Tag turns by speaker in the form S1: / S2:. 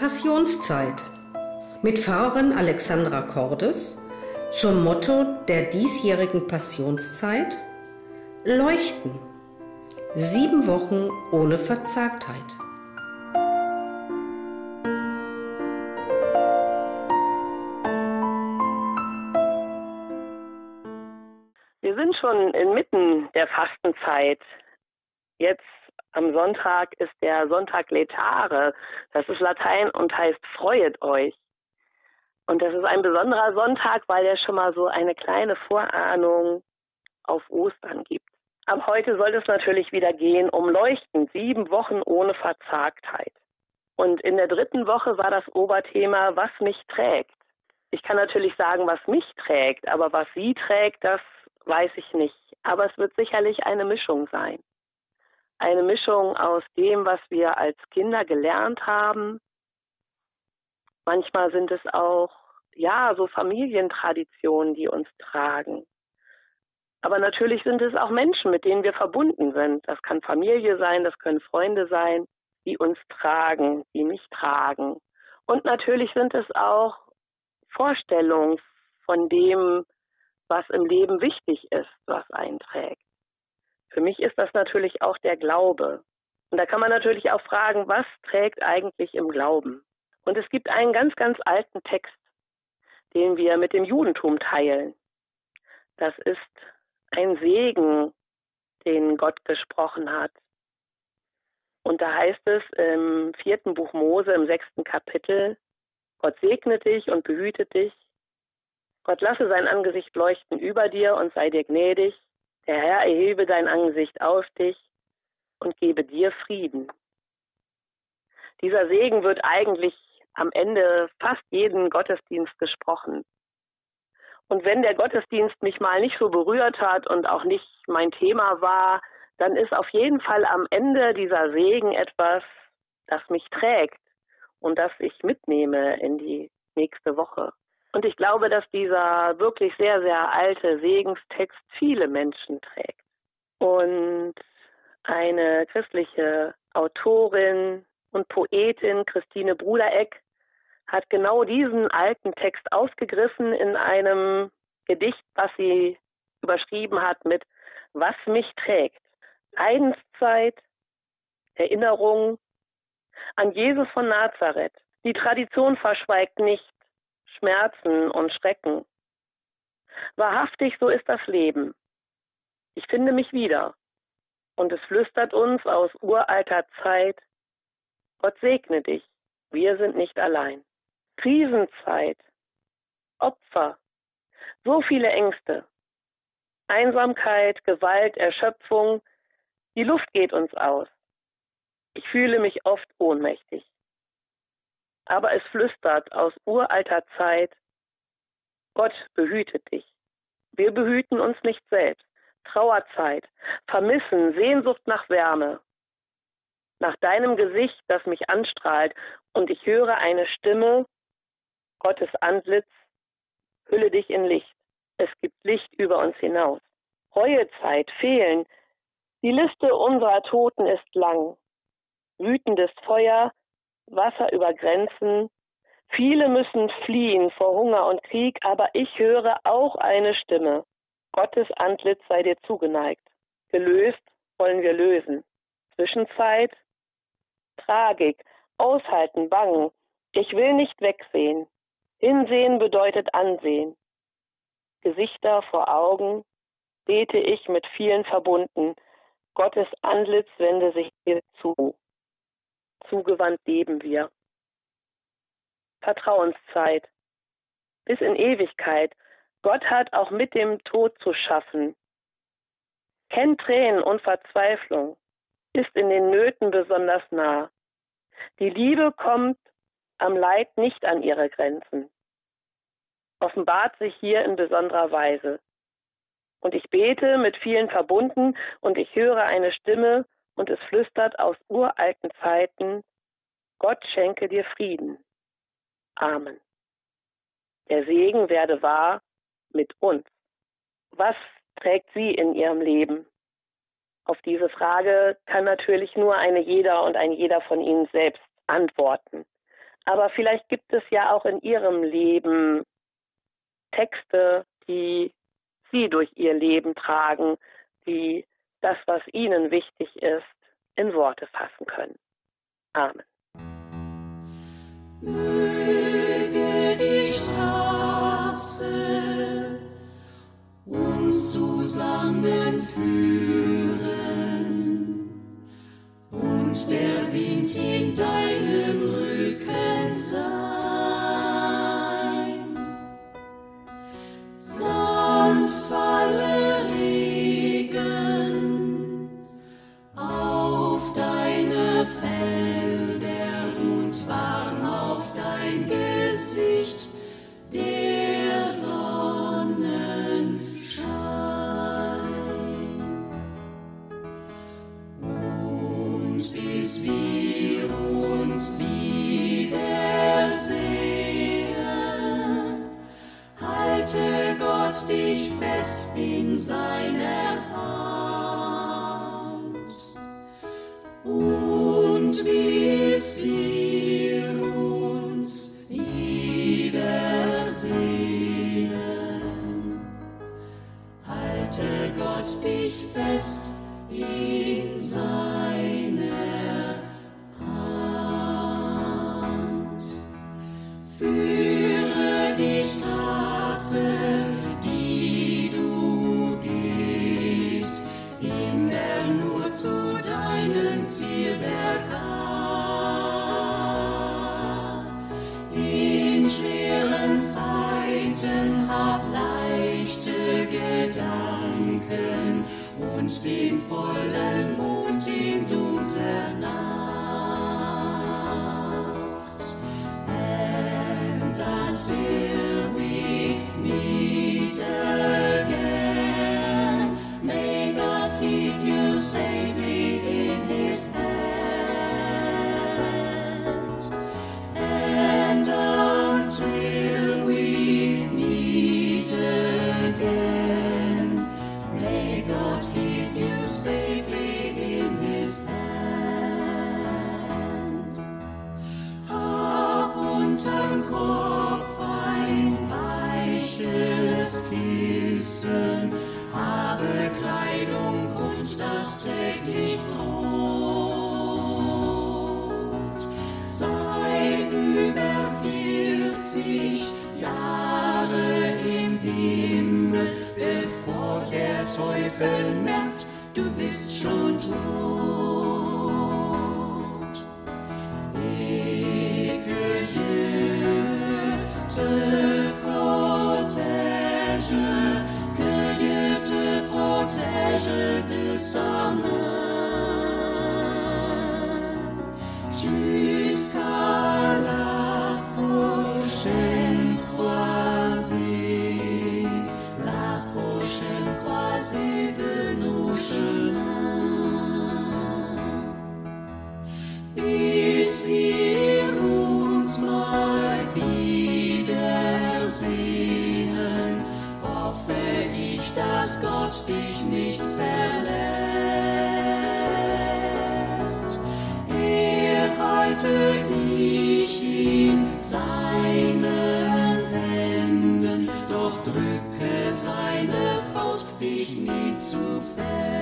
S1: Passionszeit mit Pfarrerin Alexandra Cordes zum Motto der diesjährigen Passionszeit Leuchten. Sieben Wochen ohne Verzagtheit.
S2: Wir sind schon inmitten der Fastenzeit. Jetzt am Sonntag ist der Sonntag Letare. Das ist Latein und heißt Freuet euch. Und das ist ein besonderer Sonntag, weil er schon mal so eine kleine Vorahnung auf Ostern gibt. Ab heute soll es natürlich wieder gehen um Leuchten, sieben Wochen ohne Verzagtheit. Und in der dritten Woche war das Oberthema, was mich trägt. Ich kann natürlich sagen, was mich trägt, aber was sie trägt, das weiß ich nicht. Aber es wird sicherlich eine Mischung sein eine Mischung aus dem, was wir als Kinder gelernt haben. Manchmal sind es auch, ja, so Familientraditionen, die uns tragen. Aber natürlich sind es auch Menschen, mit denen wir verbunden sind. Das kann Familie sein, das können Freunde sein, die uns tragen, die mich tragen. Und natürlich sind es auch Vorstellungen von dem, was im Leben wichtig ist, was einträgt. Für mich ist das natürlich auch der Glaube. Und da kann man natürlich auch fragen, was trägt eigentlich im Glauben? Und es gibt einen ganz, ganz alten Text, den wir mit dem Judentum teilen. Das ist ein Segen, den Gott gesprochen hat. Und da heißt es im vierten Buch Mose im sechsten Kapitel, Gott segne dich und behüte dich. Gott lasse sein Angesicht leuchten über dir und sei dir gnädig. Der Herr erhebe dein Angesicht auf dich und gebe dir Frieden. Dieser Segen wird eigentlich am Ende fast jeden Gottesdienst gesprochen. Und wenn der Gottesdienst mich mal nicht so berührt hat und auch nicht mein Thema war, dann ist auf jeden Fall am Ende dieser Segen etwas, das mich trägt und das ich mitnehme in die nächste Woche. Und ich glaube, dass dieser wirklich sehr, sehr alte Segenstext viele Menschen trägt. Und eine christliche Autorin und Poetin, Christine Brudereck, hat genau diesen alten Text ausgegriffen in einem Gedicht, was sie überschrieben hat mit Was mich trägt. Leidenszeit, Erinnerung an Jesus von Nazareth. Die Tradition verschweigt nicht, Schmerzen und Schrecken. Wahrhaftig, so ist das Leben. Ich finde mich wieder. Und es flüstert uns aus uralter Zeit, Gott segne dich, wir sind nicht allein. Krisenzeit, Opfer, so viele Ängste, Einsamkeit, Gewalt, Erschöpfung, die Luft geht uns aus. Ich fühle mich oft ohnmächtig aber es flüstert aus uralter Zeit, Gott behütet dich. Wir behüten uns nicht selbst. Trauerzeit, Vermissen, Sehnsucht nach Wärme, nach deinem Gesicht, das mich anstrahlt, und ich höre eine Stimme, Gottes Antlitz, hülle dich in Licht. Es gibt Licht über uns hinaus. Reuezeit, Fehlen, die Liste unserer Toten ist lang. Wütendes Feuer, Wasser über Grenzen. Viele müssen fliehen vor Hunger und Krieg, aber ich höre auch eine Stimme. Gottes Antlitz sei dir zugeneigt. Gelöst wollen wir lösen. Zwischenzeit, Tragik, aushalten, bangen. Ich will nicht wegsehen. Hinsehen bedeutet ansehen. Gesichter vor Augen, bete ich mit vielen verbunden. Gottes Antlitz wende sich dir zu zugewandt leben wir. Vertrauenszeit. Bis in Ewigkeit. Gott hat auch mit dem Tod zu schaffen. Kennt Tränen und Verzweiflung, ist in den Nöten besonders nah. Die Liebe kommt am Leid nicht an ihre Grenzen. Offenbart sich hier in besonderer Weise. Und ich bete mit vielen verbunden und ich höre eine Stimme und es flüstert aus uralten Zeiten, Gott schenke dir Frieden. Amen. Der Segen werde wahr mit uns. Was trägt sie in ihrem Leben? Auf diese Frage kann natürlich nur eine jeder und ein jeder von Ihnen selbst antworten. Aber vielleicht gibt es ja auch in Ihrem Leben Texte, die Sie durch Ihr Leben tragen, die das, was Ihnen wichtig ist, in Worte fassen können. Amen.
S3: Möge die Bis wir uns wiedersehen, halte Gott dich fest in seiner Hand. Und bis wir uns wiedersehen, halte Gott dich fest in seiner Hand. Führe die Straße, die du gehst, immer nur zu deinem Zielberg an. In schweren Zeiten hab leichte Gedanken und den vollen Mond in dunkler Nacht. And until Teufel merkt, du bist schon tot. Te protège, que Dieu te protège de sa main jusqu'à la prochaine seine Faust dich nie zu fest.